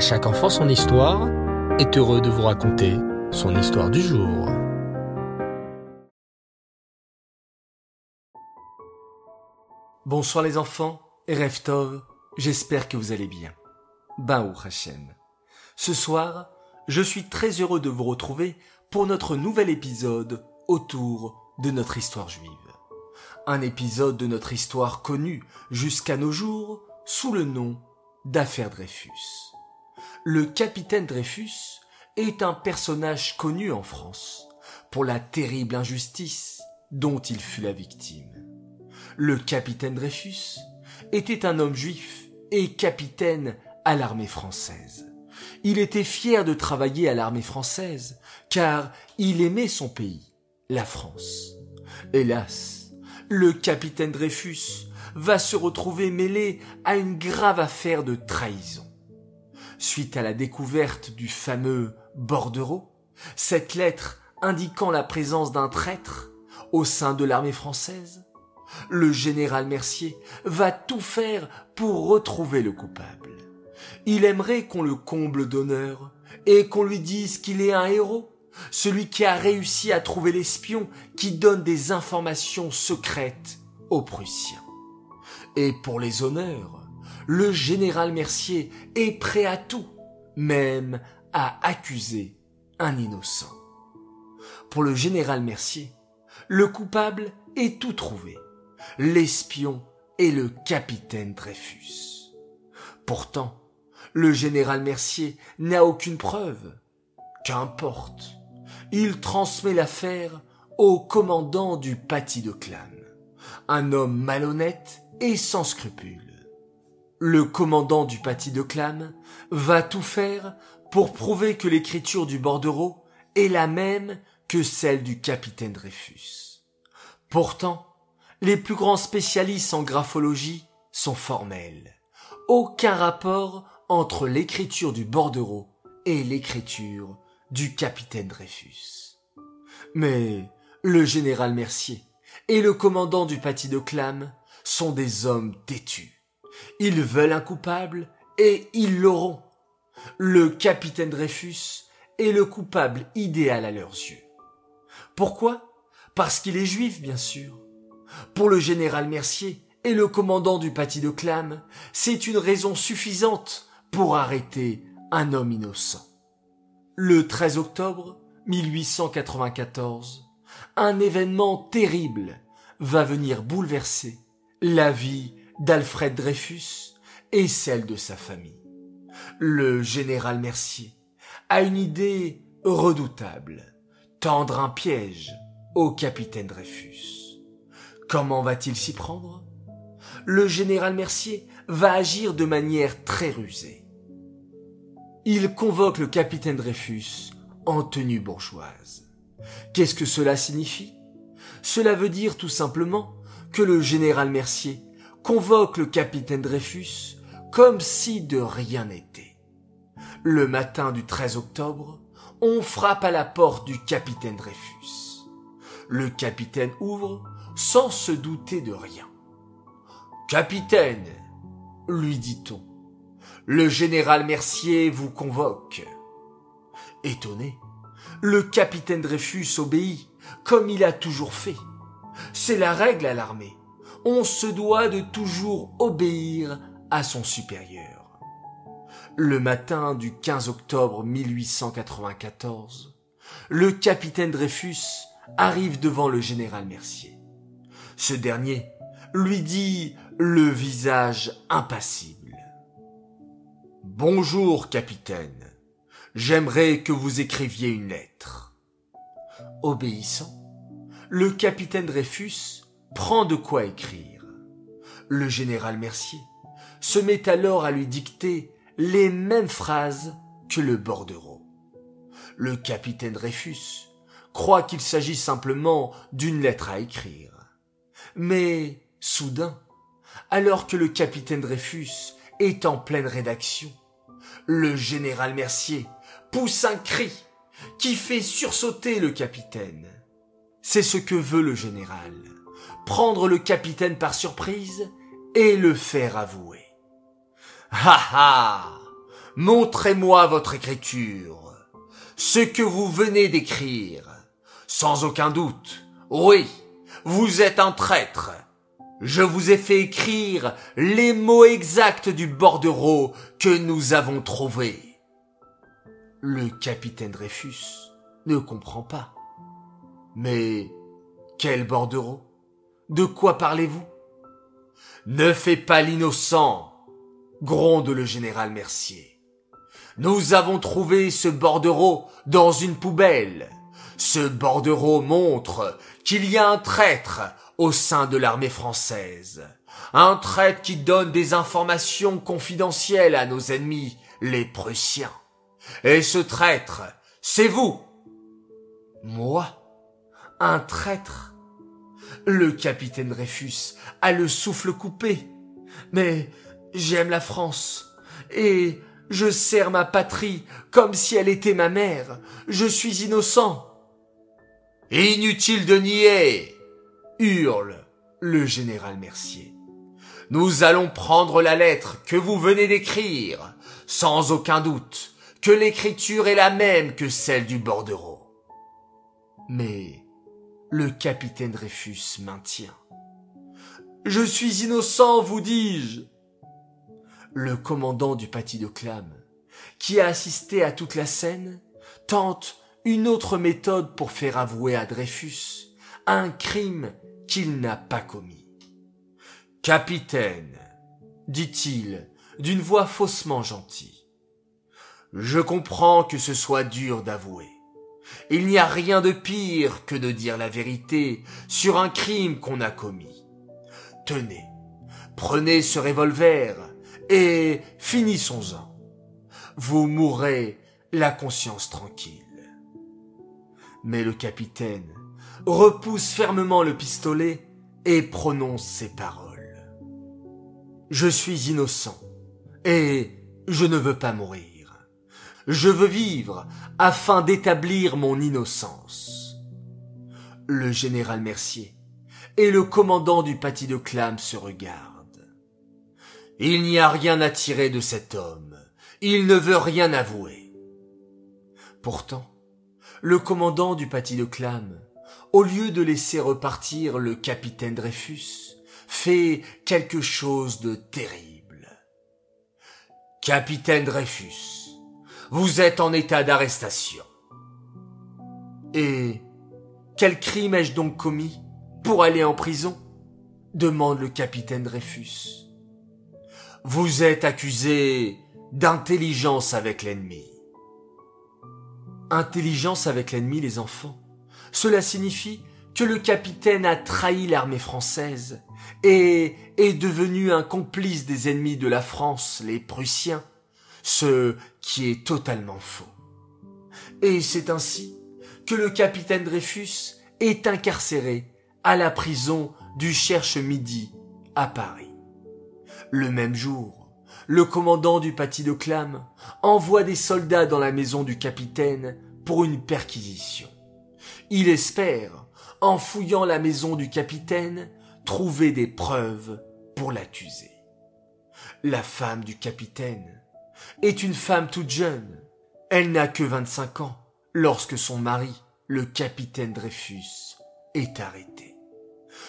Chaque enfant son histoire est heureux de vous raconter son histoire du jour. Bonsoir les enfants, et Reftov, j'espère que vous allez bien. Baou Hachem. Ce soir, je suis très heureux de vous retrouver pour notre nouvel épisode autour de notre histoire juive. Un épisode de notre histoire connue jusqu'à nos jours sous le nom d'affaire Dreyfus. Le capitaine Dreyfus est un personnage connu en France pour la terrible injustice dont il fut la victime. Le capitaine Dreyfus était un homme juif et capitaine à l'armée française. Il était fier de travailler à l'armée française car il aimait son pays, la France. Hélas, le capitaine Dreyfus va se retrouver mêlé à une grave affaire de trahison. Suite à la découverte du fameux bordereau, cette lettre indiquant la présence d'un traître au sein de l'armée française, le général Mercier va tout faire pour retrouver le coupable. Il aimerait qu'on le comble d'honneur et qu'on lui dise qu'il est un héros, celui qui a réussi à trouver l'espion qui donne des informations secrètes aux Prussiens. Et pour les honneurs, le général Mercier est prêt à tout, même à accuser un innocent. Pour le général Mercier, le coupable est tout trouvé, l'espion est le capitaine Dreyfus. Pourtant, le général Mercier n'a aucune preuve. Qu'importe. Il transmet l'affaire au commandant du Paty de Clam, un homme malhonnête et sans scrupules. Le commandant du Paty de Clam va tout faire pour prouver que l'écriture du bordereau est la même que celle du capitaine Dreyfus. Pourtant, les plus grands spécialistes en graphologie sont formels. Aucun rapport entre l'écriture du bordereau et l'écriture du capitaine Dreyfus. Mais le général Mercier et le commandant du Paty de Clam sont des hommes têtus. Ils veulent un coupable et ils l'auront. Le capitaine Dreyfus est le coupable idéal à leurs yeux. Pourquoi? Parce qu'il est juif, bien sûr. Pour le général Mercier et le commandant du Paty de Clam, c'est une raison suffisante pour arrêter un homme innocent. Le 13 octobre 1894, un événement terrible va venir bouleverser la vie d'Alfred Dreyfus et celle de sa famille. Le général Mercier a une idée redoutable, tendre un piège au capitaine Dreyfus. Comment va-t-il s'y prendre? Le général Mercier va agir de manière très rusée. Il convoque le capitaine Dreyfus en tenue bourgeoise. Qu'est-ce que cela signifie? Cela veut dire tout simplement que le général Mercier convoque le capitaine Dreyfus comme si de rien n'était. Le matin du 13 octobre, on frappe à la porte du capitaine Dreyfus. Le capitaine ouvre sans se douter de rien. Capitaine, lui dit-on, le général Mercier vous convoque. Étonné, le capitaine Dreyfus obéit, comme il a toujours fait. C'est la règle à l'armée. On se doit de toujours obéir à son supérieur. Le matin du 15 octobre 1894, le capitaine Dreyfus arrive devant le général Mercier. Ce dernier lui dit le visage impassible. Bonjour, capitaine. J'aimerais que vous écriviez une lettre. Obéissant, le capitaine Dreyfus prend de quoi écrire. Le général Mercier se met alors à lui dicter les mêmes phrases que le bordereau. Le capitaine Dreyfus croit qu'il s'agit simplement d'une lettre à écrire. Mais, soudain, alors que le capitaine Dreyfus est en pleine rédaction, le général Mercier pousse un cri qui fait sursauter le capitaine. C'est ce que veut le général, prendre le capitaine par surprise et le faire avouer. Ha ha montrez-moi votre écriture, ce que vous venez d'écrire. Sans aucun doute, oui, vous êtes un traître. Je vous ai fait écrire les mots exacts du bordereau que nous avons trouvé. Le capitaine Dreyfus ne comprend pas. Mais quel bordereau? De quoi parlez-vous? Ne fais pas l'innocent, gronde le général Mercier. Nous avons trouvé ce bordereau dans une poubelle. Ce bordereau montre qu'il y a un traître au sein de l'armée française. Un traître qui donne des informations confidentielles à nos ennemis, les Prussiens. Et ce traître, c'est vous. Moi? Un traître? Le capitaine Dreyfus a le souffle coupé. Mais j'aime la France. Et je sers ma patrie comme si elle était ma mère. Je suis innocent. Inutile de nier hurle le général Mercier. Nous allons prendre la lettre que vous venez d'écrire, sans aucun doute que l'écriture est la même que celle du bordereau. Mais le capitaine Dreyfus maintient. Je suis innocent, vous dis-je. Le commandant du paty de Clam, qui a assisté à toute la scène, tente une autre méthode pour faire avouer à Dreyfus un crime qu'il n'a pas commis. Capitaine, dit-il d'une voix faussement gentille, je comprends que ce soit dur d'avouer. Il n'y a rien de pire que de dire la vérité sur un crime qu'on a commis. Tenez, prenez ce revolver et finissons-en. Vous mourrez la conscience tranquille. Mais le capitaine repousse fermement le pistolet et prononce ces paroles. Je suis innocent et je ne veux pas mourir. Je veux vivre afin d'établir mon innocence. Le général Mercier et le commandant du paty de Clam se regardent. Il n'y a rien à tirer de cet homme. Il ne veut rien avouer. Pourtant, le commandant du paty de Clam au lieu de laisser repartir le capitaine Dreyfus, fait quelque chose de terrible. Capitaine Dreyfus, vous êtes en état d'arrestation. Et quel crime ai-je donc commis pour aller en prison? Demande le capitaine Dreyfus. Vous êtes accusé d'intelligence avec l'ennemi. Intelligence avec l'ennemi, les enfants cela signifie que le capitaine a trahi l'armée française et est devenu un complice des ennemis de la France, les Prussiens, ce qui est totalement faux. Et c'est ainsi que le capitaine Dreyfus est incarcéré à la prison du Cherche-Midi à Paris. Le même jour, le commandant du paty de Clam envoie des soldats dans la maison du capitaine pour une perquisition. Il espère, en fouillant la maison du capitaine, trouver des preuves pour l'accuser. La femme du capitaine est une femme toute jeune. Elle n'a que 25 ans lorsque son mari, le capitaine Dreyfus, est arrêté.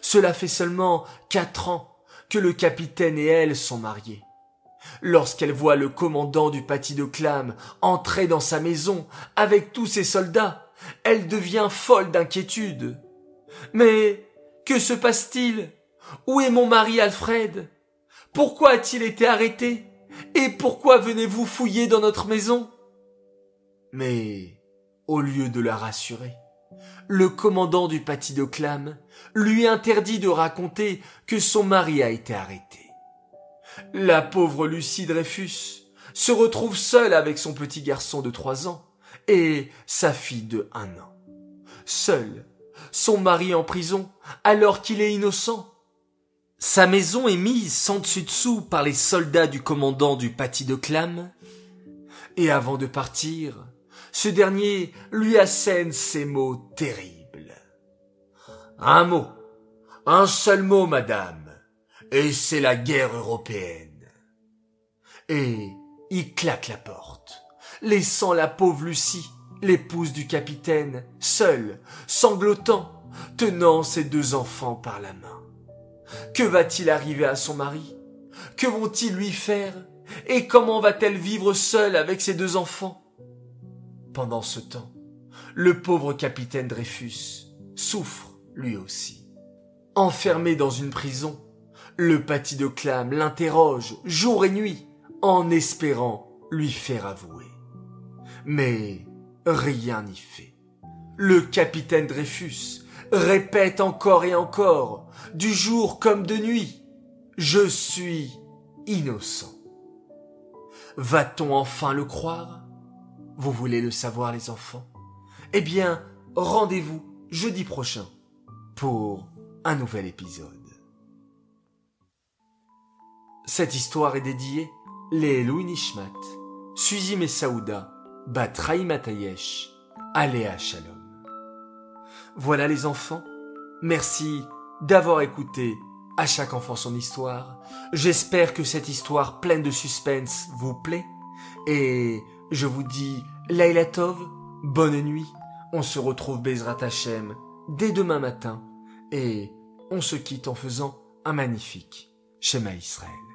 Cela fait seulement quatre ans que le capitaine et elle sont mariés. Lorsqu'elle voit le commandant du paty de Clam entrer dans sa maison avec tous ses soldats, elle devient folle d'inquiétude. Mais que se passe-t-il? Où est mon mari Alfred? Pourquoi a-t-il été arrêté? Et pourquoi venez-vous fouiller dans notre maison? Mais, au lieu de la rassurer, le commandant du paty de Clam lui interdit de raconter que son mari a été arrêté. La pauvre Lucie Dreyfus se retrouve seule avec son petit garçon de trois ans et sa fille de un an. Seul, son mari en prison, alors qu'il est innocent. Sa maison est mise sans dessus dessous par les soldats du commandant du paty de Clam. Et avant de partir, ce dernier lui assène ces mots terribles. Un mot, un seul mot, madame, et c'est la guerre européenne. Et il claque la porte, laissant la pauvre Lucie, l'épouse du capitaine, seule, sanglotant, tenant ses deux enfants par la main. Que va-t-il arriver à son mari? Que vont-ils lui faire? Et comment va-t-elle vivre seule avec ses deux enfants? Pendant ce temps, le pauvre capitaine Dreyfus souffre lui aussi. Enfermé dans une prison, le paty de Clam l'interroge jour et nuit en espérant lui faire avouer. Mais rien n'y fait. Le capitaine Dreyfus répète encore et encore, du jour comme de nuit, je suis innocent. Va-t-on enfin le croire? Vous voulez le savoir les enfants? Eh bien, rendez-vous jeudi prochain pour un nouvel épisode. Cette histoire est dédiée les Louis Suzy Messaouda, Bat Matayesh, Aléa Shalom. Voilà les enfants, merci d'avoir écouté à chaque enfant son histoire. J'espère que cette histoire pleine de suspense vous plaît et je vous dis Laila Tov, bonne nuit. On se retrouve Bezrat Hashem dès demain matin et on se quitte en faisant un magnifique schéma Israël.